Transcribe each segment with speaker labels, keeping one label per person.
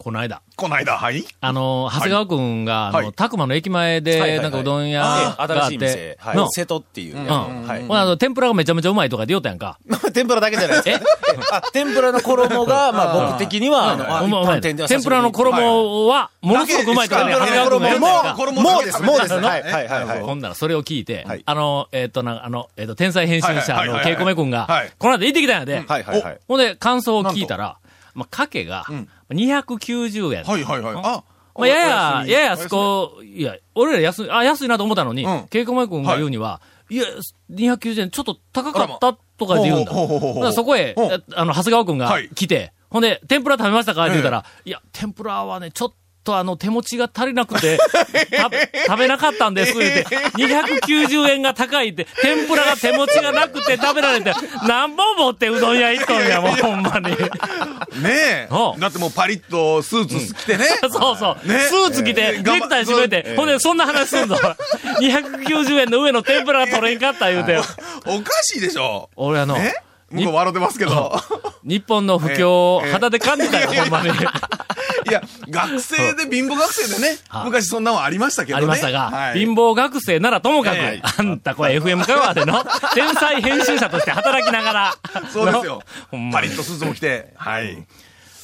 Speaker 1: この間。
Speaker 2: この間、はい？
Speaker 1: あの長谷川君が、あの
Speaker 2: はい。
Speaker 1: たくまの駅前で、なんかうどん屋
Speaker 3: あ
Speaker 1: があっ
Speaker 3: 新しい店。
Speaker 1: て、、
Speaker 3: はい。
Speaker 1: の。
Speaker 3: 瀬戸っていう。
Speaker 1: うん。
Speaker 3: はい。
Speaker 1: ほなあの、天ぷらがめちゃめちゃうまいとかで言おうたやんか。
Speaker 3: 天ぷらだけじゃないです。あ、天ぷらの衣が、まあ僕的には、あの、
Speaker 1: 天ぷらの衣は、ものすごくうまいとかね、長谷川君が言うたやんか。
Speaker 2: 衣
Speaker 3: もうです、もうです。
Speaker 1: な
Speaker 3: はい、はい、
Speaker 1: ほんならそれを聞いて、
Speaker 3: はい。
Speaker 1: あの、えっ、と、な、あの、えっ、と、天才編集者のケイコメ君が、
Speaker 2: はい。
Speaker 1: この間行ってきたんやで。ほんで、感想を聞いたら、まあ、かけが、290円。
Speaker 2: はいはいはい。あ、
Speaker 1: まあ、やや、やや、そこ、いや、俺ら安い、あ、安いなと思ったのに
Speaker 2: うん、
Speaker 1: ケイコメ君が言うには、い。や、290円ちょっと高かったとかで言うんだ。だそこへあの、長谷川君が
Speaker 2: はい。
Speaker 1: 来て、ほんで、天ぷら食べましたか？って言ったら、いや、天ぷらはね、ちょっとあの、手持ちが足りなくて、た食べなかったんです、言って、290円が高いって、天ぷらが手持ちがなくて食べられて、何本持ってうどん屋行っとんや、もうほんまに。
Speaker 2: ね
Speaker 1: お
Speaker 2: え。だってもうパリッとスーツ着てね。
Speaker 1: そうそう。
Speaker 2: ね
Speaker 1: スーツ着て、
Speaker 2: えー
Speaker 1: ネクタイ締めて、
Speaker 2: えー
Speaker 1: ほんで、そんな話すんぞ。290円の上の天ぷらが取れんかった言うて。
Speaker 2: おかしいでしょ。
Speaker 1: 俺あの、
Speaker 2: え向こう笑ってますけど。
Speaker 1: 日本の不況を
Speaker 2: えー
Speaker 1: 肌で感じたよ、ほんまに。
Speaker 2: いや、学生で貧乏学生でね
Speaker 1: は、い
Speaker 2: 昔そんなのありましたけどね。
Speaker 1: ありましたが、
Speaker 2: はい
Speaker 1: 貧乏学生ならともかく、
Speaker 2: ええ
Speaker 1: あんたこれ FM 香川での 天才編集者として働きながら、
Speaker 2: そうですよ
Speaker 1: ほん。まに
Speaker 2: パリッとスーツも着て。はい。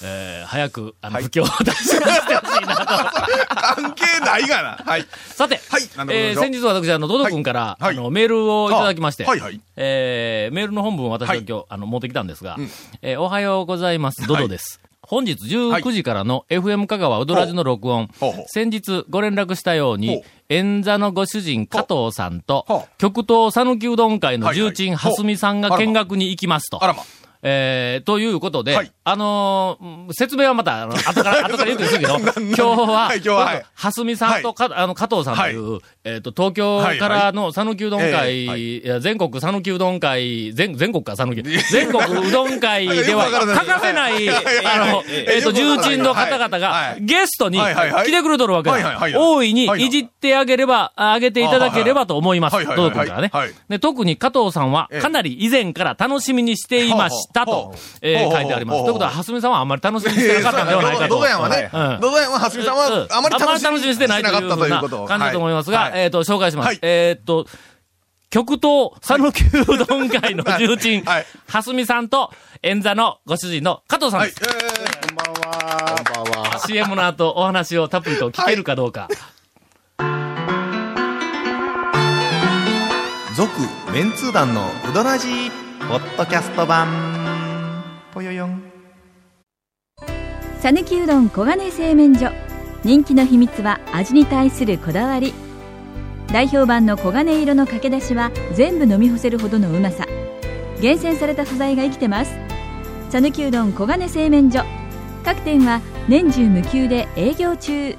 Speaker 1: えー早く、あの、不況を脱出してほしいなと。
Speaker 2: 関係ないがな。はい。
Speaker 1: さて、
Speaker 2: はい
Speaker 1: えー先日私、あの、ドド君から、あの、メールをいただきまして、
Speaker 2: あはいはい
Speaker 1: えーメールの本文を私は
Speaker 2: はい
Speaker 1: 今日、あの、持ってきたんですが、
Speaker 2: ん
Speaker 1: えーおはようございます、ドドです。本日19時からの FM 香川うどらじの録音、先日ご連絡したよう
Speaker 2: ほ
Speaker 1: に
Speaker 2: う、
Speaker 1: 演座のご主人加藤さんと極東讃岐うどん会の重鎮
Speaker 2: はい。はい
Speaker 1: 蓮見さんが見学に行きますと。えー、ということで、
Speaker 2: はい。
Speaker 1: あのーうん説明はまた、あの、後から、後から言うとするけど、今日は、
Speaker 2: はい今日ははい。
Speaker 1: 蓮見さんとか、あの、加藤さんという、えっ、と、東京からの讃岐うどん会、
Speaker 2: はいはい。
Speaker 1: いや全国讃岐うどん会、全、全国か讃岐、全国うどん会では 欠かせない、あの、えっ、と、重鎮の方々
Speaker 2: は
Speaker 1: が
Speaker 2: い。
Speaker 1: ゲストに来てくれとるわけだ。
Speaker 2: はいはいはいはい。
Speaker 1: 大いにいじってあげれば、あげていただければと思います。どう君からね。
Speaker 2: はい。
Speaker 1: で、特に加藤さんは
Speaker 2: ええ。
Speaker 1: かなり以前から楽しみにしていましたとえー書いてあります。ということは、蓮見さんはあんまり楽しみにしてなかったんではないかと。
Speaker 2: ドドヤはね
Speaker 1: うん、
Speaker 2: ドドヤは、はすみさんは、あまり楽しみにしてなかったという。
Speaker 1: 感じだと思いますが、
Speaker 2: はい
Speaker 1: えっ、と、紹介します。
Speaker 2: はい
Speaker 1: えっ、と、極東讃岐うどん会の重鎮、
Speaker 2: はいはい
Speaker 1: 蓮見さんと、演座のご主人の加藤さん
Speaker 2: はい。
Speaker 1: です。
Speaker 2: えー
Speaker 3: こんばんは。こんばんは。
Speaker 1: CM の後、お話をたっぷりと聞けるかどうか。
Speaker 3: 続、メンツー団のうどらじポッドキャスト版。ぽよよん。
Speaker 4: さぬきうどん黄金製麺所人気の秘密は味に対するこだわり代表版の黄金色のかけだしは全部飲み干せるほどのうまさ。厳選された素材が生きてます。さぬきうどん黄金製麺所。各店は年中無休で営業中。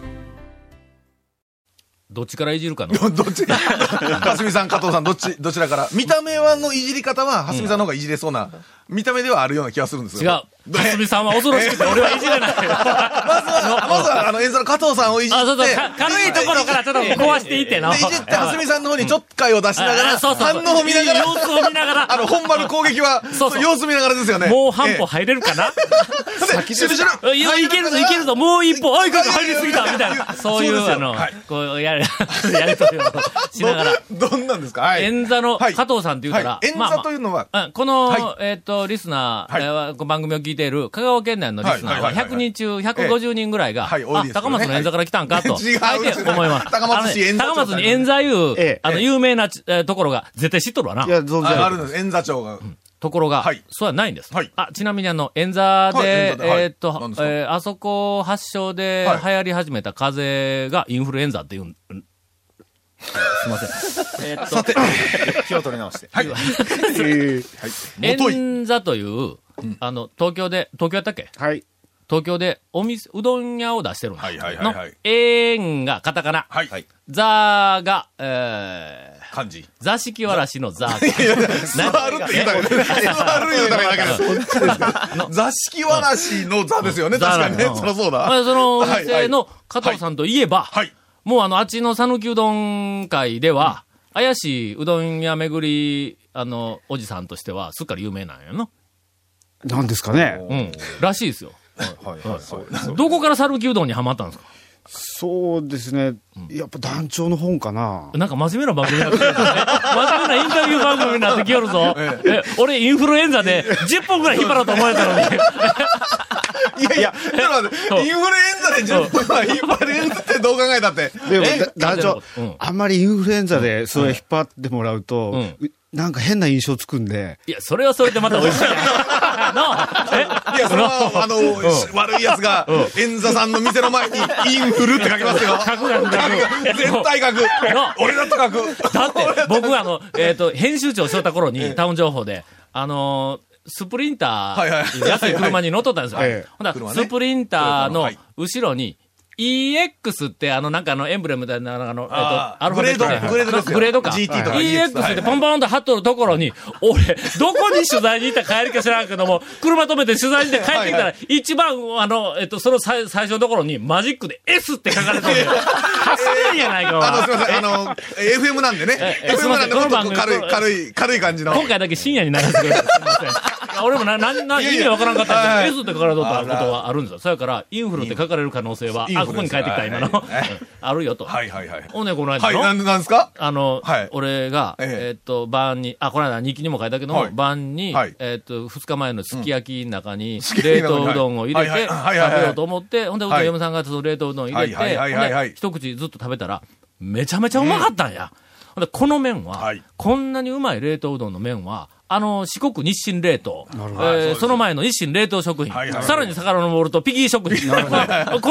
Speaker 1: どっちからいじるかの？
Speaker 2: どっち、はすみさん、加藤さん、どっち、どちらから？見た目はのいじり方は、はすみさんの方がいじれそうな、見た目ではあるような気がするんです
Speaker 1: 違
Speaker 2: よ。
Speaker 1: う。蓮見さんは恐ろしくて、俺はいじれない。
Speaker 2: まずは、まずは、あの、演奏の加藤さんをいじって。
Speaker 1: 軽いところからちょっと壊していっての。
Speaker 2: でいじって、はすみさんの方にちょっかいを出しながら、反応を見ながら、
Speaker 1: 様子を見ながら
Speaker 2: あの、本場の攻撃は、様子見ながらですよね。
Speaker 1: もう半歩
Speaker 2: え
Speaker 1: 入れるかな？
Speaker 2: えでシュルシュル
Speaker 1: いけるぞ、いけるぞ、もう一歩、あ、い入りすぎた、みたいな。そういう、あの
Speaker 2: はい、
Speaker 1: こう、やる、やりとりをしながら。
Speaker 2: ど、どんなんですか？はい。
Speaker 1: 演座の
Speaker 2: はい
Speaker 1: 加藤さんって言ったら
Speaker 2: は、い演座というのは、
Speaker 1: うんこの、
Speaker 2: は
Speaker 1: えっ、と、リスナー、
Speaker 2: はい。
Speaker 1: 番組を聞いている香川県内のリスナーは
Speaker 2: はいはいはいはい。
Speaker 1: 100人中150人ぐらいが、
Speaker 2: はい多いですよね。
Speaker 1: あ、高松の演座から来たんかと、
Speaker 2: 違う
Speaker 1: 大抵思います。
Speaker 2: 高松市演座
Speaker 1: 高松に演座いう、
Speaker 3: ええ。
Speaker 1: あの、有名なところが絶対知っとるわな。
Speaker 3: いや、存じ
Speaker 2: あるんです。演座長が。
Speaker 1: ところが、
Speaker 2: はい。
Speaker 1: そうはないんです。
Speaker 2: はい。
Speaker 1: あ、ちなみにあの、演座で、
Speaker 2: はい
Speaker 1: えーっとえーあそこ発祥で
Speaker 2: はい。
Speaker 1: 流行り始めた風邪がインフルエンザっていうん、うんすいません。えーっと、
Speaker 2: さて、
Speaker 3: 気を取り直して。
Speaker 2: はい。はい。もとい。
Speaker 1: 演座という、あの、東京で、東京やったっけ？
Speaker 3: はい。
Speaker 1: 東京でお店、うどん屋を出してるんです。
Speaker 2: はいはいはいはい
Speaker 1: んがカタカナ。
Speaker 2: はい。
Speaker 1: 座が、えー、
Speaker 2: 漢字。
Speaker 1: 座敷わらしの座。
Speaker 2: 座るって言うたら、座る言うたらだけど。座敷わらしの座ですよね、確かにね。そりゃそうだ。
Speaker 1: まあ、そのお
Speaker 2: はい
Speaker 1: 店の加藤さんといえば、
Speaker 2: はい。
Speaker 1: もうあの、あっちの讃岐うどん会では、怪しいうどん屋巡り、あの、おじさんとしては、すっかり有名なんやの。
Speaker 5: なんですかね。
Speaker 1: うん。らしいですよ。
Speaker 2: はいはいはい。
Speaker 1: どこから讃岐うどんにはまったんですか？
Speaker 5: そうですね。やっぱ団長の本かな。
Speaker 1: なんか真面目な番組になってきよるぞね。真面目なインタビュー番組になってきよるぞ。え、俺インフルエンザで10分くらい引っ張ろうと思えたのに。
Speaker 2: いやいや、ちょっと待って、インフルエンザで10分は引っ張れるってどう考えたって？
Speaker 5: でも団長
Speaker 1: うん、
Speaker 5: あんまりインフルエンザでそれ引っ張ってもらうと、なんか変な印象つくんで、
Speaker 1: いや、それはそれでまた美味しい。
Speaker 2: いや、それは、あ。の、悪い奴が、演座さんの店の前に、インフルって書きますよ。
Speaker 1: 書く書く書く
Speaker 2: 絶対書く。
Speaker 1: な。
Speaker 2: 俺だって書く。
Speaker 1: だって、僕あの、えっ、と、編集長しとった頃に、タウン情報で、あのースプリンター、安い車に乗っとったんですよ。
Speaker 5: ええ
Speaker 1: ほんな
Speaker 2: ね。
Speaker 1: スプリンターの
Speaker 2: はい。
Speaker 1: 後ろに、EX ってあの、なんかあの、エンブレムみたいな、あの、えっ、と、アルファベット
Speaker 2: グレードグレードですよ。
Speaker 1: グレードか。
Speaker 2: GT とか。
Speaker 1: EX ってポンポンと貼っとるところに、俺、どこに取材に行った帰りか知らんけども、車止めて取材に行って帰ってきたら、一番、あの、えっ、と、その最最初のところに、マジックで S って書かれてる。走れんやないか、
Speaker 2: あの、すみません、あの、FM なんでね。FM なんで、もっと軽い、
Speaker 1: 組
Speaker 2: 軽い、軽い感じの。
Speaker 1: 今回だけ深夜に流してくれてすみません。俺もな、な、な、意味わからんかったけど、
Speaker 2: はい
Speaker 1: S って書かれとったことはあるんですよ。そやから、インフルって書かれる可能性は、あ、ここに帰ってきた、今の。あるよと。
Speaker 2: はいはいはい。
Speaker 1: おね、この間
Speaker 2: はい、
Speaker 1: の、
Speaker 2: なん、なんですか？
Speaker 1: あの、
Speaker 2: はい。
Speaker 1: 俺が、
Speaker 2: え
Speaker 1: っと、晩に、あ、この間日記にも書いたけど晩に、
Speaker 2: はい。
Speaker 1: えーっと、二日前のすき焼きの中に、冷凍うどんを入れて、
Speaker 2: はい
Speaker 1: 食べようと思って、ほんで、嫁さんがその冷凍うどん入れて、一口ずっと食べたら、めちゃめちゃうまかったんや。この麺は、
Speaker 2: はい。
Speaker 1: こんなにうまい冷凍うどんの麺は、あの、四国日清冷凍、えーその前の日清冷凍食品、
Speaker 2: はいはい。
Speaker 1: さらに遡るとピギー食品、こ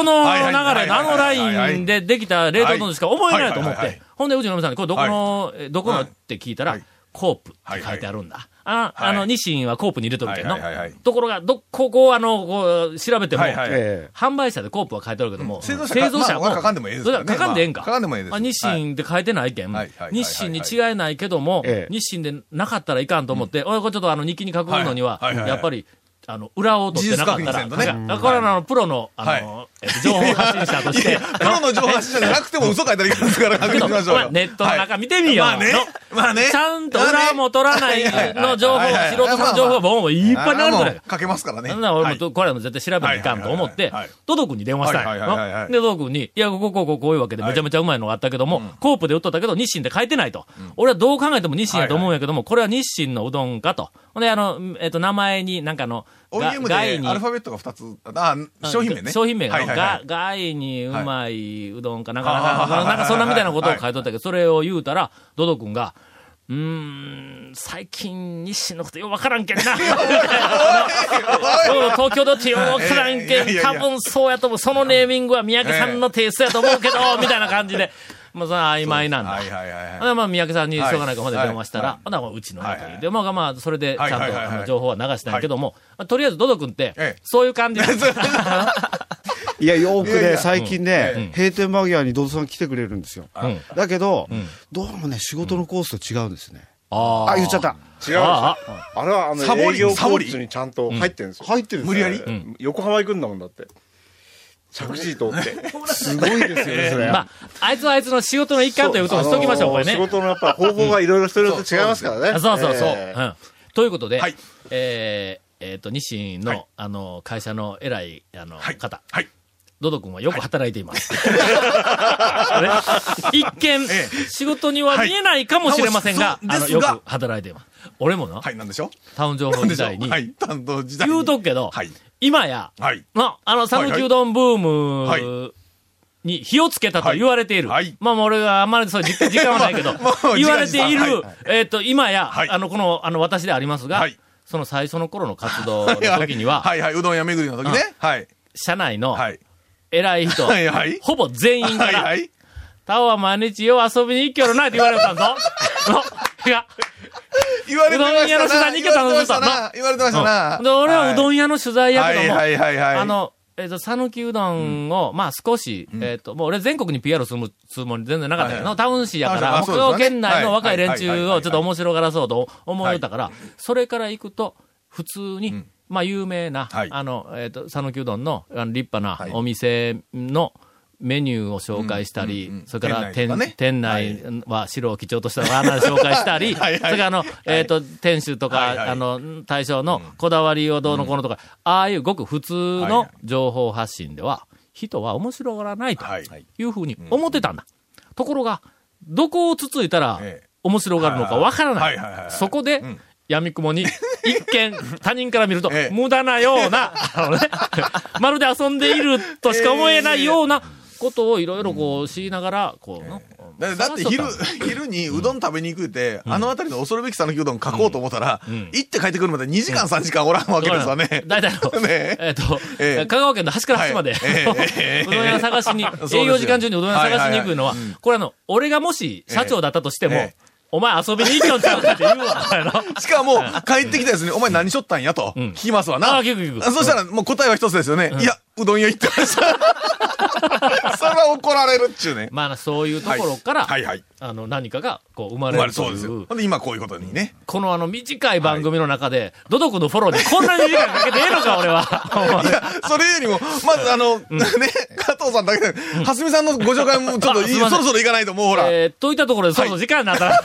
Speaker 1: の流れのあのラインでできた冷凍うどんしか思えないと思って、ほんで、うちの嫁さんに、これどこの、えどこの
Speaker 2: はい
Speaker 1: って聞いたら、
Speaker 2: はい
Speaker 1: コープって書いてあるんだ。ああの、
Speaker 2: はい
Speaker 1: 日清はコープに入れとるけんの。
Speaker 2: はいはいはいはい。
Speaker 1: ところが、ど、ここ、あの、こう、調べても、
Speaker 2: はいはい
Speaker 5: え
Speaker 1: 販売者でコープは書いてあるけども、
Speaker 2: 製造者かまあ書かんでもええですからね。
Speaker 1: それは書かんでええんか。
Speaker 2: まあ書かんでもええです
Speaker 1: まあ日清って書いてないけん、
Speaker 2: はいはいはい
Speaker 1: 日清に違いないけども、
Speaker 5: ええ。
Speaker 1: 日清でなかったらいかんと思って、俺これちょっとあの日記に書くのには、
Speaker 2: はいはいはいはい。
Speaker 1: やっぱり、あの、裏を取ってなかったら、
Speaker 2: ね
Speaker 1: なんかこれはあの、プロの、あの、情報発信者として、
Speaker 2: プロの情報発信者じゃなくても嘘書いたらいいですから確認しましょうよ。
Speaker 1: ネットの中見てみよう。
Speaker 2: まあね
Speaker 1: の。
Speaker 2: まあね。
Speaker 1: ちゃんと裏も取らないの情報、素人の情報がボンボンいっぱい流れてる。
Speaker 2: 書けますからね。
Speaker 1: な俺
Speaker 2: はい
Speaker 1: もと、これはもう絶対調べないかんと思って
Speaker 2: はいはいはいはい、
Speaker 1: ドド君に電話した
Speaker 2: い
Speaker 1: で、ドド君に、いや、ここ、ここ、こういうわけでめちゃめちゃうまいのがあったけども、コープで売っとったけど、日清って書いてないと。俺はどう考えても日清やと思うんやけども、これは日清のうどんかと。ほんで、あの、えっと、名前になんかあの、が
Speaker 2: OEM でアルファベットが2つ、あ、商品名ね。
Speaker 1: 商品名が、
Speaker 2: はいはいはい。
Speaker 1: が、外にうまいうどんかなんか、
Speaker 2: はい
Speaker 1: なんか、なんかそんなみたいなことを
Speaker 2: はい
Speaker 1: 書いとったけど、それを言うたら、ドド君が、うーん、最近、日清のことようわからんけんな。うん東京だってようわからんけん、多分そうやと思う。そのネーミングは三宅さんのテイストやと思うけど、みたいな感じで。まあ、それは曖昧なんだ。
Speaker 2: はいはいはいはい。
Speaker 1: まあ、三宅さんにしょうがないから、ほんで
Speaker 2: はい
Speaker 1: 電話したら、
Speaker 2: はい。
Speaker 1: ほんならうちのやと
Speaker 2: はい。はい
Speaker 1: で、まあ、まあ、それでちゃんと
Speaker 2: はいはい。はいはい
Speaker 1: あの情報は流したんやけども、まあとりあえずドド君って
Speaker 2: ええ、
Speaker 1: そういう感じ。なんです
Speaker 5: えいや、よくね、
Speaker 2: いやいや。
Speaker 5: 最近ね、閉店間際にドドさん来てくれるんですよ。
Speaker 1: うん。
Speaker 5: だけど、どうもね、仕事のコースと違うんですね。
Speaker 1: あ
Speaker 5: あ、言っちゃった。
Speaker 6: 違う。
Speaker 1: あ
Speaker 6: あれはあの
Speaker 2: サボり
Speaker 6: 営業
Speaker 2: サボり。
Speaker 6: コースにちゃんと入ってるんですよ。
Speaker 5: 入ってるんです
Speaker 2: 無理やり？
Speaker 6: えー横浜行くんだもんだって。着地通って。
Speaker 5: すごいですよね、それ。
Speaker 1: まあ、あいつはあいつの仕事の一環ということにしときましょう、これね。
Speaker 6: 仕事のやっぱ方法がいろいろ人によって違いますからね。
Speaker 1: あそうそうそう。ということで、
Speaker 2: はい
Speaker 1: えーえっ、と、日清の、
Speaker 2: はい
Speaker 1: あの、会社の偉い、あの、
Speaker 2: はい
Speaker 1: 方。
Speaker 2: はい。
Speaker 1: ドド君はよく働いています。ね 一見、
Speaker 2: え
Speaker 1: 仕事には見えないかもしれませんが、
Speaker 2: はい
Speaker 1: あの、よく働いています。俺もな、
Speaker 2: はい、なんでしょ
Speaker 1: タウン情報時代に、
Speaker 2: はい、担当時代に。
Speaker 1: 言うとくけど、
Speaker 2: はい。
Speaker 1: 今や、
Speaker 2: はい。
Speaker 1: まあ、あの、讃岐うどんブームに火をつけたと言われている。
Speaker 2: はいはい
Speaker 1: まあ、俺があんまりそう時間はないけど 言われている、えっ、と、今や、
Speaker 2: はい
Speaker 1: あの、この、あの、私でありますが、
Speaker 2: はい
Speaker 1: その最初の頃の活動の時には、
Speaker 2: はいはい、うどん屋巡りの時ね。はい。
Speaker 1: 社内の
Speaker 2: はい。
Speaker 1: 偉い人、
Speaker 2: はいはい。
Speaker 1: ほぼ全員から、
Speaker 2: はいはい。
Speaker 1: タオは毎日よう遊びに行きよるなって言われたんぞ。の いや、
Speaker 2: 言われてましたな。
Speaker 1: うどん屋の取材に行けたの
Speaker 2: 言われてましたな。言われてましたな。
Speaker 1: で俺はうど
Speaker 2: ん
Speaker 1: ん屋の取材やけども、
Speaker 2: はいはいはいはい。
Speaker 1: あ、の、えっ、と、讃岐うどんを、まあ少し、えっ、と、もう俺全国に PR するつもり全然なかったけど、タウン市やから、
Speaker 2: あそうですね。
Speaker 1: 他の県内の若い連中をちょっと面白がらそうと思うたから、それから行くと、普通に、まあ有名な、
Speaker 2: はい。
Speaker 1: あの、えっ、と、讃岐うどんの立派
Speaker 2: は
Speaker 1: ない。お店のメニューを紹介したり、
Speaker 2: うんうんうん。
Speaker 1: それから店
Speaker 2: 店内ね。
Speaker 1: 店内は白を基調としたワーナー紹介したり、
Speaker 2: はい。はい。
Speaker 1: それからあの、えっ、と、店主とか、
Speaker 2: はいはい。
Speaker 1: あの、大将のこだわりをどうのこうのとか、ああいうごく普通の情報発信では、人は面白がらないと
Speaker 2: はい。
Speaker 1: いうふうに思ってたんだ。ところが、どこをつついたら
Speaker 2: ええ。
Speaker 1: 面白がるのかわからな
Speaker 2: はい。
Speaker 1: そこで
Speaker 2: ん、
Speaker 1: 闇雲に、一見、他人から見ると
Speaker 2: ええ、
Speaker 1: 無駄なような、あのね、まるで遊んでいるとしか思えないようなことをいろいろこう、知りながら、こうの、
Speaker 2: だだって昼、昼にうどん食べに行くって、あの辺りの恐るべき讃岐うどん書こうと思ったら、行って帰ってくるまで2時間3時間おらんわけですわね。
Speaker 1: 大体の、
Speaker 2: ね
Speaker 1: え。っと、
Speaker 2: ええ。
Speaker 1: 香川県の端から端まで、
Speaker 2: はい。ええええ
Speaker 1: うどん屋探しに、営業時間中にうどん屋探しに行くのはこれあの、俺がもし社長だったとしても
Speaker 2: ええ、
Speaker 1: お前遊びに行きよんちゃうかって言うわ、
Speaker 2: しかも、帰ってきたやつに、お前何しょったんやと、
Speaker 1: ん。
Speaker 2: 聞きますわな。そしたら、もう答えは一つですよね。いや、うどん屋行ってました。それは怒られるっちゅうね。
Speaker 1: まあ、そういうところから、
Speaker 2: はいはい。
Speaker 1: あの、何かが、こう、
Speaker 2: 生まれ
Speaker 1: れるとい
Speaker 2: そうですよ。
Speaker 1: う
Speaker 2: ほ。んで、今こういうことにね。
Speaker 1: このあの、短い番組の中で、ドドクのフォローにこんなに時間かけてええのか、俺は。
Speaker 2: いや、それよりも、まずあの、ね、加藤さんだけで、蓮見さんのご紹介もちょっとそろそろ行かないと、もうほら。
Speaker 1: えー、といったところで、そろそろ時間になったら。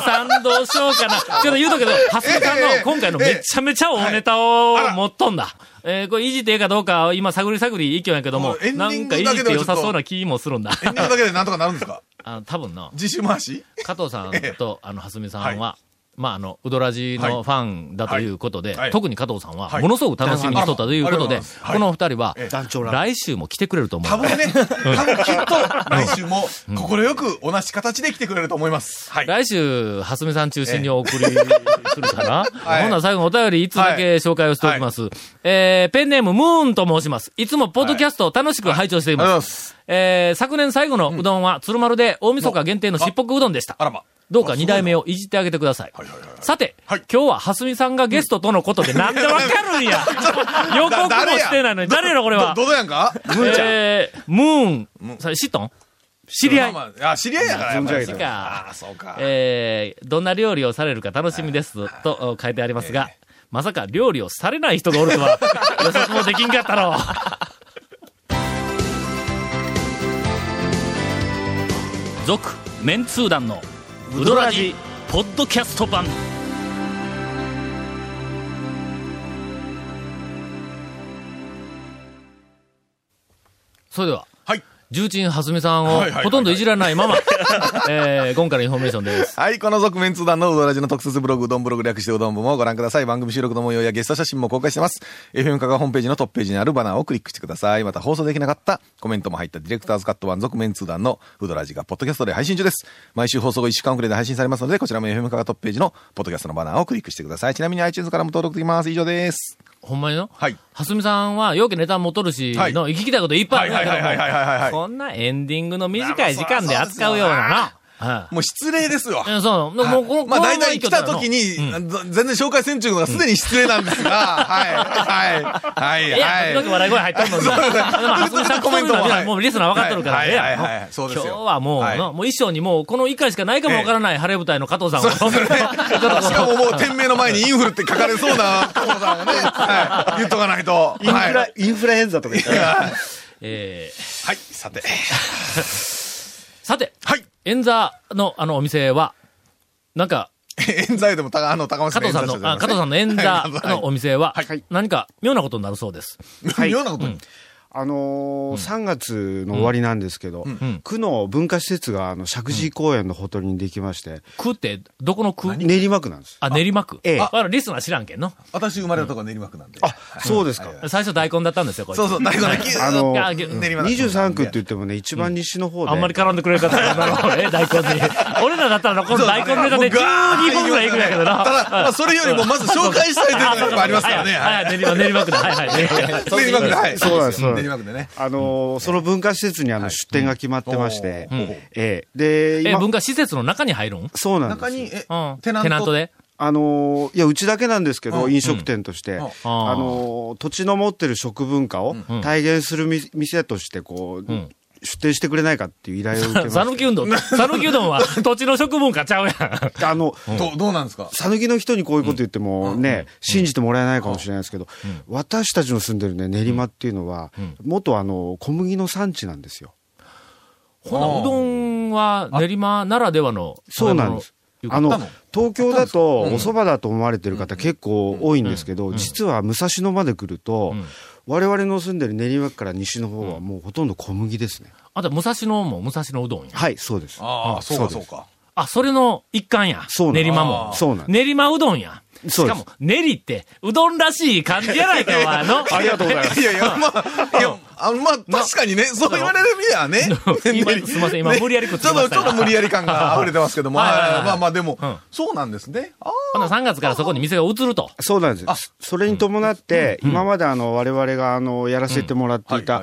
Speaker 1: さんどうしようかな。ちょっと言うとくけど、はすみさんの
Speaker 2: ええ
Speaker 1: 今回のめちゃめちゃ大ネタを持っとんだ。えー、これいじってええかどうか、今探り探りいきよんやけどもなんかいじって良さそう
Speaker 2: だ
Speaker 1: な気もするんだ。
Speaker 2: エンディングだけでなんとかなるんですか？
Speaker 1: あの、多分な、
Speaker 2: 自主回し？
Speaker 1: 加藤さんと、あの、はすみさんは、
Speaker 2: は
Speaker 1: まあ、あの、うどらじのファンだということで、
Speaker 2: はいはい
Speaker 1: 特に加藤さんは、
Speaker 2: はい
Speaker 1: ものすごく楽しみにしとったということで、このお二人は、
Speaker 5: 団長ら。
Speaker 1: 来週も来てくれると思う。
Speaker 2: 多分ね、多分きっと、来週も、快く同じ形で来てくれると思います。はい。
Speaker 1: 来週、はすみさん中心にお送りするかな、
Speaker 2: はい
Speaker 1: ほんなら最後のお便り一つだけ紹介をしておきます。えー、ペンネームムーンと申します。いつもポッドキャストを楽しく拝聴してい
Speaker 2: ありがとうご
Speaker 1: ます。
Speaker 2: ざいます。
Speaker 1: えー、昨年最後のうどんは、鶴丸で大晦日限定のしっぽくうどんでした。
Speaker 2: あらま。
Speaker 1: どうか二代目をいじってあげてください。
Speaker 2: はいはいはいはい。
Speaker 1: さて、
Speaker 2: はい。
Speaker 1: 今日ははすみさんがゲストとのことでなんでわかるんや。予告もしてないのに、誰や？ろこれは？
Speaker 2: ど、どうやんか？
Speaker 1: えー、ムーン、それ知っとん知り合い。
Speaker 2: まあまああ、知り合いやから、やっぱり。
Speaker 1: か
Speaker 2: ああ、そうか。
Speaker 1: えー、どんな料理をされるか楽しみです。とお書いてありますが、まさか料理をされない人がおるとは 予測もできんかったろう。続、メンツー団のウドラジポッドキャスト版。それでは、重鎮はすみさんをほとんどいじらないまま、えー、今回のインフォメーションです。
Speaker 2: はい、この続麺通団のうどらじの特設ブログ、うどんブログ略してうどん部もご覧ください。番組収録の模様やゲスト写真も公開してます。FM カがホームページのトップページにあるバナーをクリックしてください。また放送できなかったコメントも入ったディレクターズカット版続麺通団のうどらじがポッドキャストで配信中です。毎週放送後1週間遅れで配信されますので、こちらも FM カがトップページのポッドキャストのバナーをクリックしてください。ちなみに iTunes からも登録できます。以上です。
Speaker 1: ほんまにの？
Speaker 2: はい。
Speaker 1: はすみさんは、ようけネタも取るし、
Speaker 2: はい
Speaker 1: の、聞きたいこといっぱいあるんだけど
Speaker 2: はいはいはいはいはいはい
Speaker 1: も、こんなエンディングの短い時間で扱うようなな。はい。
Speaker 2: もう失礼ですよ。
Speaker 1: うんそう。もう、この、
Speaker 2: まあ大体来た時に、全然紹介せんちゅうのがすでに失礼なんですが、はい、はい、はい、
Speaker 1: い。や、
Speaker 2: はい。
Speaker 1: 時々笑い声入っとんのに。でも、はすみさん、
Speaker 2: コメントもはい。
Speaker 1: もうリスナー分かっとるからね。
Speaker 2: はい。はい。はい。はい。そうですよ。
Speaker 1: 今日はもう、
Speaker 2: はい。
Speaker 1: のもう衣装にもう、この一回しかないかもわからない晴れ舞台の加藤さんを。
Speaker 2: しかももう店名の前にインフルって書かれそうな加藤さんがね、はい、言っとかないと。
Speaker 5: インフラ、
Speaker 2: はい。
Speaker 5: インフラエンザとか言って。
Speaker 1: えー、
Speaker 2: はい、さて。
Speaker 1: さて、
Speaker 2: はい。
Speaker 1: 演座のあのお店は、なんか、
Speaker 2: 冤罪でもたあの、高松
Speaker 1: 加藤さんの、あ加藤さんの演座 のお店は
Speaker 2: はい、
Speaker 1: 何か妙なことになるそうです。
Speaker 2: はい。妙なことに。
Speaker 5: あのー3月の終わりなんですけど、
Speaker 1: ん
Speaker 5: 区の文化施設が、あの、石神井公園のほとりにできまして、
Speaker 1: 区って、どこの区？
Speaker 5: 練馬区なんです。
Speaker 1: あ、練馬区。
Speaker 5: ええ
Speaker 1: あ、あリスナー知らんけんの？
Speaker 2: 私生まれたとこは練馬区なんで。
Speaker 5: あ、そうですか。
Speaker 1: 最初大根だったんですよ、これ。
Speaker 2: そうそう、大根ね、
Speaker 5: あの
Speaker 1: いやぎゅ
Speaker 2: 練馬だ
Speaker 5: 23区って言ってもね、一番西の方で。
Speaker 1: あんまり絡んでくれる方は、なるほどね、大根に。俺らだったら、この大根ネタで12本ぐらいいくんやけどな。
Speaker 2: ただ、まあ、それよりもまず紹介したいというのがありますからね。
Speaker 1: はい、はい、練馬、練馬区だ。はい、はい。練馬区
Speaker 2: はい。
Speaker 5: そうなんですそうなんです
Speaker 2: 練馬区でね。
Speaker 5: あのーその文化施設にあの出店が決まってまして、
Speaker 2: うん。
Speaker 5: ええ。で、
Speaker 1: 文化施設の中に入るん？
Speaker 5: そうなんです。
Speaker 2: 中に、え
Speaker 1: うん。、
Speaker 2: テナント？
Speaker 1: で？
Speaker 5: あのーいや、うちだけなんですけど、
Speaker 2: うん。
Speaker 5: 飲食店として、
Speaker 2: うん。
Speaker 5: あのー土地の持ってる食文化を
Speaker 1: ん。
Speaker 5: 体現するみ店として、こう、
Speaker 1: ん
Speaker 5: 出店してくれないかっていう依頼を受けまし
Speaker 1: さぬきうどん、さぬきうどんは 土地の食文化ちゃうやん。
Speaker 5: た。あの、
Speaker 2: どう、どうなんですか？
Speaker 5: 讃岐の人にこういうこと言ってもね、信じてもらえないかもしれないですけど、私たちの住んでるね、練馬っていうのは、元あの、小麦の産地なんですよ。
Speaker 1: ほな、うどんは練馬ならではの。
Speaker 5: そうなんです。あの東京だとお蕎麦だと思われてる方結構多いんですけど、実は武蔵野まで来ると、我々の住んでる練馬区から西の方はもうほとんど小麦ですね。
Speaker 1: あと、武蔵野も武蔵野うどんや？
Speaker 5: はい、そうです。
Speaker 2: ああ、そうか、
Speaker 5: そ
Speaker 2: うか。
Speaker 1: あ、それの一環や。
Speaker 5: そうなん
Speaker 1: 練馬も。
Speaker 5: そうなん
Speaker 1: 練馬うどんや。し
Speaker 5: そうです
Speaker 1: かも、練りって、うどんらしい感じやないか、お前あの。
Speaker 5: ありがとうございます。
Speaker 2: いやいや、まあ、いや、あの、まあ、確かにね、そう言われる意味ではね。
Speaker 1: 今すいません今無理やりくっつきました
Speaker 2: ちょっと、ちょっと無理やり感が溢れてますけども、
Speaker 1: はいはいはい
Speaker 2: はいまあまあ、でも
Speaker 1: うん、
Speaker 2: そうなんですね。あ
Speaker 1: ほな3月からそこに店が移ると。
Speaker 5: そうなんです。それに伴って、今まであの、我々があの、やらせてもらっていた。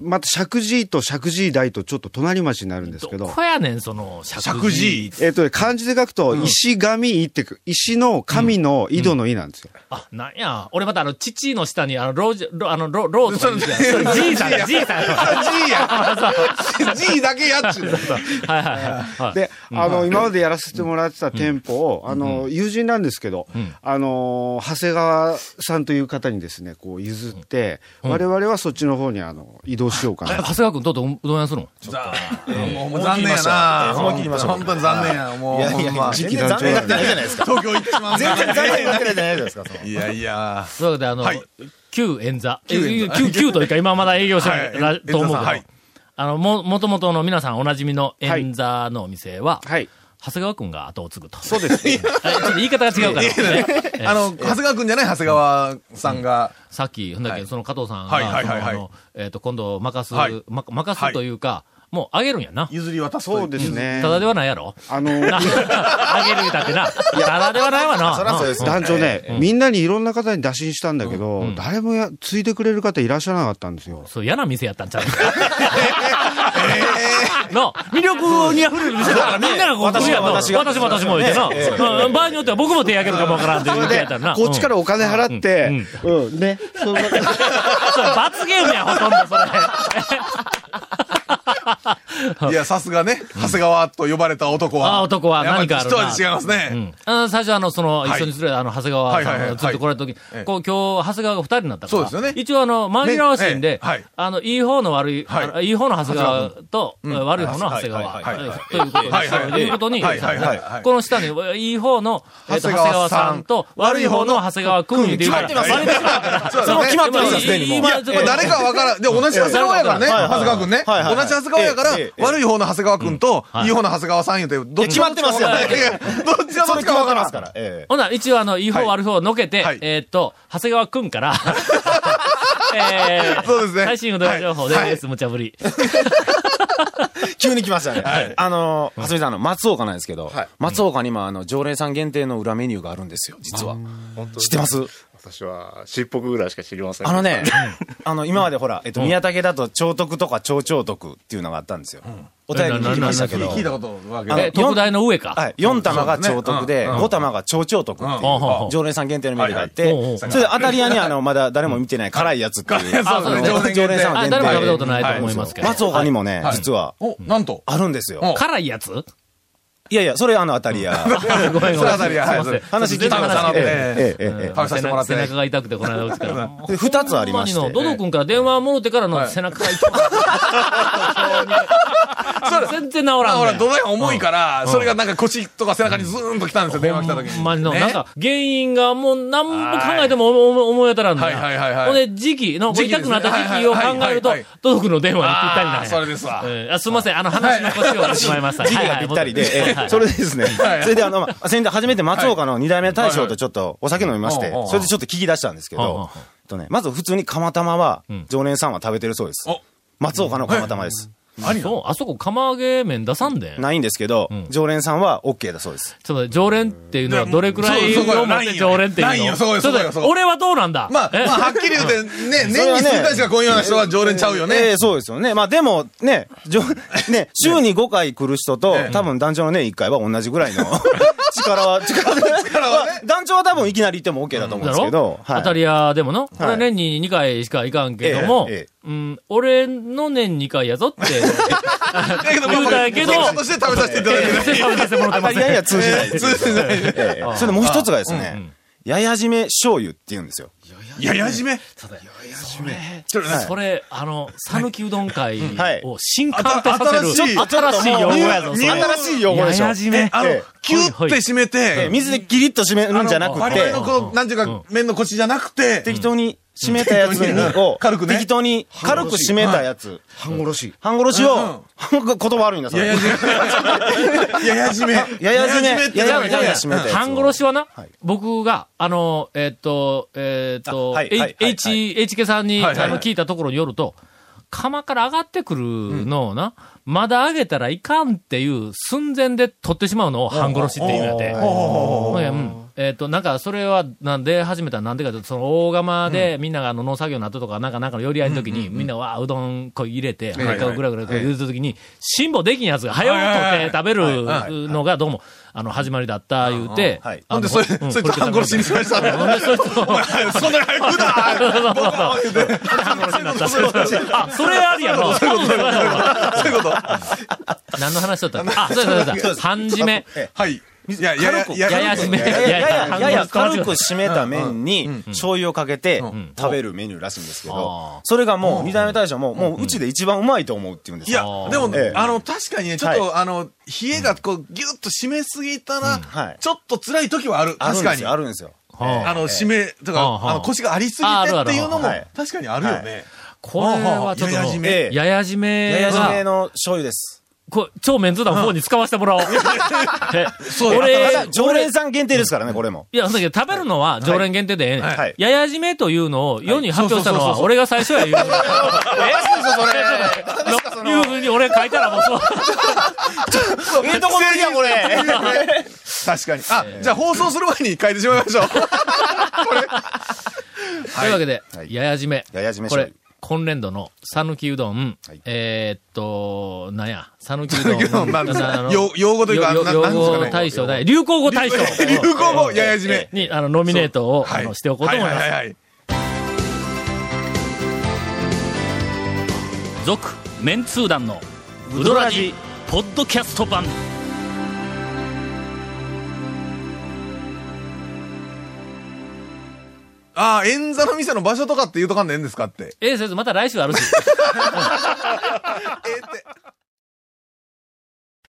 Speaker 5: また石神井と石神井台とちょっと隣町になるんですけ
Speaker 1: ど。
Speaker 5: ど、
Speaker 1: こやねん、その、石
Speaker 2: 石神。井。
Speaker 5: えっとね、漢字で書くと、石神井ってく、石の神の井戸の井なんですよ。
Speaker 1: あ、なんや。俺またあの、父の下に、あの、ロージ、ロあの、ロローとか言うてやん それじいさんや、じいさんや。
Speaker 2: や。G だけやっちゅう。ね。
Speaker 1: はいはいはい。
Speaker 5: で、あの、今までやらせてもらってた店舗を、あの、友人なんですけど、あの、長谷川さんという方にですね、こう譲って、我々はそっちの方にあの、移動しようかな
Speaker 1: 長谷川君とうとううどん屋するの？
Speaker 2: もう残念やな。
Speaker 7: 思い切りました
Speaker 2: 本当に残念や。もう。
Speaker 7: 全然残念がってないじゃないですか。
Speaker 2: 東京行ってしまう
Speaker 7: 全然残念がってないじゃないですか。
Speaker 2: いやいや。
Speaker 1: というわけで、あの
Speaker 2: はい、
Speaker 1: 旧演座。
Speaker 2: 旧
Speaker 1: 旧、旧というか今まだ営業してないと思うけどあの、も、もともとの皆さんおなじみの演座のお店は、
Speaker 5: はい。
Speaker 1: 長谷川君が後を継ぐと。
Speaker 5: そうです。
Speaker 1: えちょっと言い方が違うから。え
Speaker 2: あの、長谷川くんじゃない長谷川さんが。
Speaker 1: さっき、ほんだっけ、
Speaker 2: はい
Speaker 1: その加藤さん
Speaker 2: はい
Speaker 1: が、えっと、今度任す、任すというか、もうあげるんやな。
Speaker 2: 譲り渡す
Speaker 5: そうですね。
Speaker 1: ただではないやろ
Speaker 5: あの、
Speaker 1: な あげる言うたってな。ただではないわな。
Speaker 7: そりゃそうです
Speaker 5: 団長ね、みんなにいろんな方に打診したんだけど、誰もやついてくれる方いらっしゃらなかったんですよ。
Speaker 1: そう、嫌な店やったんちゃうの、魅力に溢れる店だからみんながこう。私
Speaker 7: 私が
Speaker 1: も私も言ってな。うん場合によっては僕も手挙げるかもわからんってやったらな。
Speaker 5: こっちからお金払って、うん、ね、そ
Speaker 1: れ罰ゲームや、ほとんどそれ。
Speaker 2: いや、さすがね、長谷川と呼ばれた男は。
Speaker 1: あ男は何かあるな。
Speaker 2: 一味違います
Speaker 1: う
Speaker 2: ね。
Speaker 1: ん。あの最初あの、その、
Speaker 2: はい。
Speaker 1: 一緒にするあの、長谷川
Speaker 2: はい。はい。はい。
Speaker 1: さんがずっと来られた時
Speaker 2: はい。
Speaker 1: こう、今日、長谷川が二人になったから。
Speaker 2: そうですよね。
Speaker 1: 一応あの、紛らわしいん
Speaker 2: ね
Speaker 1: であの、いい方の悪い、
Speaker 2: はい。
Speaker 1: いい方の長谷川と、
Speaker 2: ん。
Speaker 1: 悪い方の長谷川。ということで、ということに、この下に、いい方の、えっと
Speaker 2: 長谷川
Speaker 1: さん。と、悪い方の長谷川くんっていうから、
Speaker 2: 決まってますそう
Speaker 1: その
Speaker 2: 決まってます
Speaker 1: 今
Speaker 2: 誰かわからん。で、同じ長谷川やからね、長谷川くんね。同じ長谷川やから
Speaker 7: えええ、え。
Speaker 2: 悪い方の長谷川くん。と、
Speaker 1: はい。
Speaker 2: いい方の長谷川さん言うて、どっち
Speaker 7: 決まってますよ
Speaker 2: どっちが どっちかわから。ん。
Speaker 7: から。え
Speaker 1: ほな、一応あの、いい方
Speaker 2: はい。
Speaker 1: 悪い方をのけて、
Speaker 2: はい。
Speaker 1: えーっと、長谷川くんから、えー
Speaker 2: そうですね。
Speaker 1: 最新うどん情報
Speaker 2: はい。
Speaker 1: です、無茶ぶり。
Speaker 7: え急に来ましたね。あの、はすみさん、あの、松岡なんですけど
Speaker 6: はい、
Speaker 7: 松岡に今、あの、常連さん限定の裏メニューがあるんですよ、実は。知ってます？
Speaker 6: 私は、しっぽくぐらいしか知りません。
Speaker 7: あのね、あの、今までほら、えっと、宮武だと、超徳とか超超徳っていうのがあったんですよ。お便りに聞きましたけど。
Speaker 2: 聞いたことわけ
Speaker 7: あの
Speaker 1: え、特大の上か。
Speaker 7: はい。4玉が超徳で、
Speaker 2: そうですねうん
Speaker 7: 5玉が超超徳っていう常連さん限定のメニューがあって、それで当たり屋にあの、まだ誰も見てない辛いやつっていう。常連さん
Speaker 1: あ、
Speaker 7: 限
Speaker 1: 誰も食べたこ
Speaker 7: 定
Speaker 1: とないと思いますけど。
Speaker 7: 松岡にもね
Speaker 2: は、い
Speaker 7: 実は、
Speaker 2: お、なんと。
Speaker 7: あるんですよ。
Speaker 1: 辛いやつ
Speaker 7: いやいや、それあの当たり屋。
Speaker 1: ごめんごめん。
Speaker 2: そのあたりははい
Speaker 1: すいません。
Speaker 7: 話聞いてください。
Speaker 2: 話
Speaker 7: ええええええ。
Speaker 2: 食べさせてもらって。ね
Speaker 1: 背中が痛くて、この間うちから。
Speaker 7: で二つありまして。
Speaker 1: ドド君から電話もろてからの背中が痛い。全然治らん。
Speaker 2: ほら、土台が重いから、それがなんか腰とか背中にズーンと来たんですよ、電話来た時に。
Speaker 1: まにの、
Speaker 2: ね。
Speaker 1: なんか、原因がもう何も考えても思い当たらんの
Speaker 2: はい。はい。はいはい
Speaker 1: ほんで、時期の、痛くなった時期を考えるとドド君の電話にぴったりなん
Speaker 2: それですわ。
Speaker 1: すみません、あの話の腰を折ってしまいました。
Speaker 7: 時期がぴったりで、それでですね、
Speaker 2: はい
Speaker 7: それであの、まあ先日初めて松岡の二代目大将とちょっとお酒飲みましてそれでちょっと聞き出したんですけど、とね、まず普通に釜玉は
Speaker 1: ん、
Speaker 7: 常連さんは食べてるそうです。
Speaker 2: お。
Speaker 7: 松岡の釜玉です。
Speaker 1: そう、あそこ釜揚げ麺出さんでん。
Speaker 7: ないんですけど
Speaker 1: ん、
Speaker 7: 常連さんは OK だそうです。
Speaker 1: ちょっと、常連っていうのはどれくらい
Speaker 2: そうそこよ。
Speaker 1: を持って常連っていうの？
Speaker 2: ないよそこよそこよ
Speaker 1: 俺はどうなんだ？
Speaker 2: まあ、
Speaker 1: え？
Speaker 2: まあ、はっきり言うて、ね、年に数回しか来んような人は常連ちゃうよ
Speaker 7: え
Speaker 2: ね。
Speaker 7: えそうですよね。まあでも、ね、じょ ね、週に5回来る人と
Speaker 2: ええ、
Speaker 7: 多分団長の年1回は同じぐらいの 力は、力
Speaker 2: は
Speaker 7: 団長は多分いきなり行っても OK だと思うんですけど、はい。
Speaker 1: 当たり屋でもの、これ年に2回しか行かんけども、
Speaker 7: ええええ
Speaker 1: うん、俺の年2回やぞって。
Speaker 2: だけど、
Speaker 1: 言うたけど。
Speaker 2: 結果として食べさせていただいてね。
Speaker 1: 食べさせてもらってます
Speaker 7: いやいや通じない。
Speaker 2: 通じない。
Speaker 7: ええ。それでもう一つがですね、ややじめ醤油って言うんですよ。
Speaker 2: ややじめ？
Speaker 1: それ、それ、あの、讃岐うどん会
Speaker 7: はい。
Speaker 1: を新刊とさせる、
Speaker 2: 新しい
Speaker 1: 新しい用語やぞ。
Speaker 7: 新しい用語でしょ。
Speaker 1: ややじめ。
Speaker 2: あの
Speaker 7: ええ、
Speaker 2: キュッて締め
Speaker 7: ええ
Speaker 2: て、
Speaker 7: 水でギリッと締めるんじゃなくて。
Speaker 2: 我々の、この、なんていうか、麺のコシじゃなくて、
Speaker 7: 適当に締めたやつを、
Speaker 2: 軽くね。
Speaker 7: 適当に軽く締めたやつ、
Speaker 5: 半殺し。
Speaker 7: 半殺しを、言葉悪いんだ、それ。
Speaker 2: ややじめ。ややじめ。
Speaker 7: ややじめ。ややめ
Speaker 1: 半殺しはな、
Speaker 7: はい。
Speaker 1: 僕が、あの、えっと、えっと、H、HK さんに、聞いたところによると、釜から上がってくるのをな、まだ上げたらいかんっていう寸前で取ってしまうのを半殺しって言うんやて。うんえっ、と、なんか、それは、なんで始めたらなんでかというと、その大釜で、みんながあの農作業の後とか、なんか、なんかの寄り合いの時に、みんなわあ、うどんこう入れて、
Speaker 2: はい
Speaker 1: はい、ぐらぐら入れた時に、辛抱できんやつが、早う取って食べるのが、どうも、あの、始まりだった、言うて、
Speaker 7: はい
Speaker 2: ほんで、それ、
Speaker 1: うん
Speaker 2: そいつ半殺しにしました。
Speaker 1: ほんで、そいつを、
Speaker 2: そんなに早くだ
Speaker 1: そうそうそう。半殺しになった。あ、それありやろ。そういうこと
Speaker 2: そういうこと
Speaker 1: 何の話だったあ、そうそうそう。半締め。
Speaker 2: はい。いや、やや、
Speaker 1: やや締め。
Speaker 7: やややややや軽く
Speaker 1: 半
Speaker 7: 締めた麺に醤油をかけて食べるメニューらしいんですけど、それがもう二代目大将も、もううちで一番うまいと思うって言うんです
Speaker 2: いや
Speaker 7: よ。、
Speaker 2: でも
Speaker 7: ええ、
Speaker 2: あの、確かにね、ちょっと、あの、冷えがこう、ぎゅっと締めすぎたら
Speaker 7: はい、
Speaker 2: ちょっと辛い時はある。確かに。
Speaker 7: あるんですよ、あるんですよ。
Speaker 1: はあ
Speaker 2: あの、締めとか、
Speaker 1: はあ
Speaker 2: の、腰がありすぎてっていうのも
Speaker 7: はい、
Speaker 2: 確かにあるよね。
Speaker 1: これはちょっと
Speaker 2: やや締め
Speaker 7: ええ
Speaker 1: やや締め
Speaker 7: の醤油です。
Speaker 1: こう超メンツ団方に使わせてもらおう。え
Speaker 2: そう
Speaker 1: 俺
Speaker 7: 常連さん限定ですからね、これも。
Speaker 1: いや、だけど食べるのは常連限定でええねん
Speaker 7: はい
Speaker 1: やや締めというのを世に発表したのは
Speaker 2: そうそうそうそう
Speaker 1: 俺が最初や言う。
Speaker 7: ええそれ。
Speaker 1: いうふうに俺書いたらもうそう。
Speaker 7: ええとこや、これ。
Speaker 2: 確かに。あ、じゃあ放送する前に書いてしまいましょう。
Speaker 1: というわけで、
Speaker 7: はい
Speaker 1: やや締め。
Speaker 7: やや締め
Speaker 1: これ今年度の讃岐うどん、
Speaker 7: はい
Speaker 1: えーっと、なんや、讃岐うどん。
Speaker 2: うどんなんです用用語というか
Speaker 1: よ
Speaker 2: なんですかね
Speaker 1: 大賞だね。流行語大賞。
Speaker 2: 流行語、やや締め。
Speaker 1: に、あの、ノミネートを、
Speaker 2: はい
Speaker 1: あのしておこうと思います
Speaker 2: はい。はいはいはい
Speaker 1: 続、メンツー団の、ウドラジ、ポッドキャスト版。
Speaker 2: ああ、演座の店の場所とかって言うとかんでええんですかって。
Speaker 1: ええ、先生、また来週あるし。
Speaker 2: ええって。